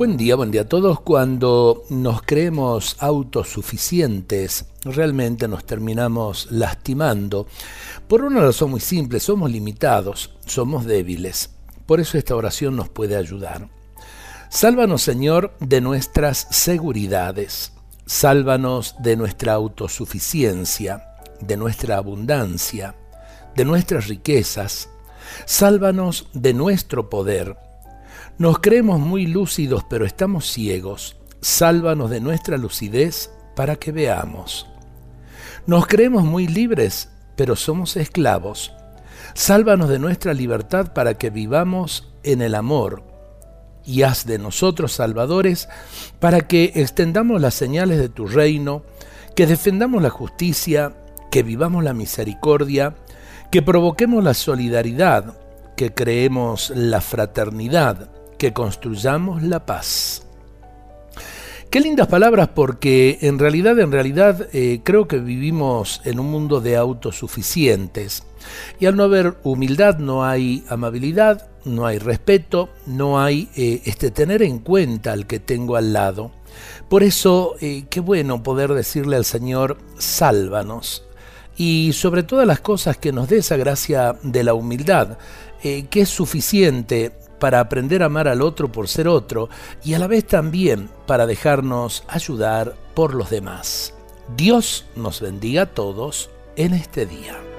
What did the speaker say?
Buen día, buen día a todos. Cuando nos creemos autosuficientes, realmente nos terminamos lastimando. Por una razón muy simple, somos limitados, somos débiles. Por eso esta oración nos puede ayudar. Sálvanos, Señor, de nuestras seguridades. Sálvanos de nuestra autosuficiencia, de nuestra abundancia, de nuestras riquezas. Sálvanos de nuestro poder nos creemos muy lúcidos, pero estamos ciegos. Sálvanos de nuestra lucidez para que veamos. Nos creemos muy libres, pero somos esclavos. Sálvanos de nuestra libertad para que vivamos en el amor. Y haz de nosotros salvadores para que extendamos las señales de tu reino, que defendamos la justicia, que vivamos la misericordia, que provoquemos la solidaridad, que creemos la fraternidad, que construyamos la paz. Qué lindas palabras porque en realidad, en realidad eh, creo que vivimos en un mundo de autosuficientes y al no haber humildad no hay amabilidad, no hay respeto, no hay eh, este tener en cuenta al que tengo al lado. Por eso, eh, qué bueno poder decirle al Señor, sálvanos. Y sobre todas las cosas que nos dé esa gracia de la humildad, que es suficiente para aprender a amar al otro por ser otro y a la vez también para dejarnos ayudar por los demás. Dios nos bendiga a todos en este día.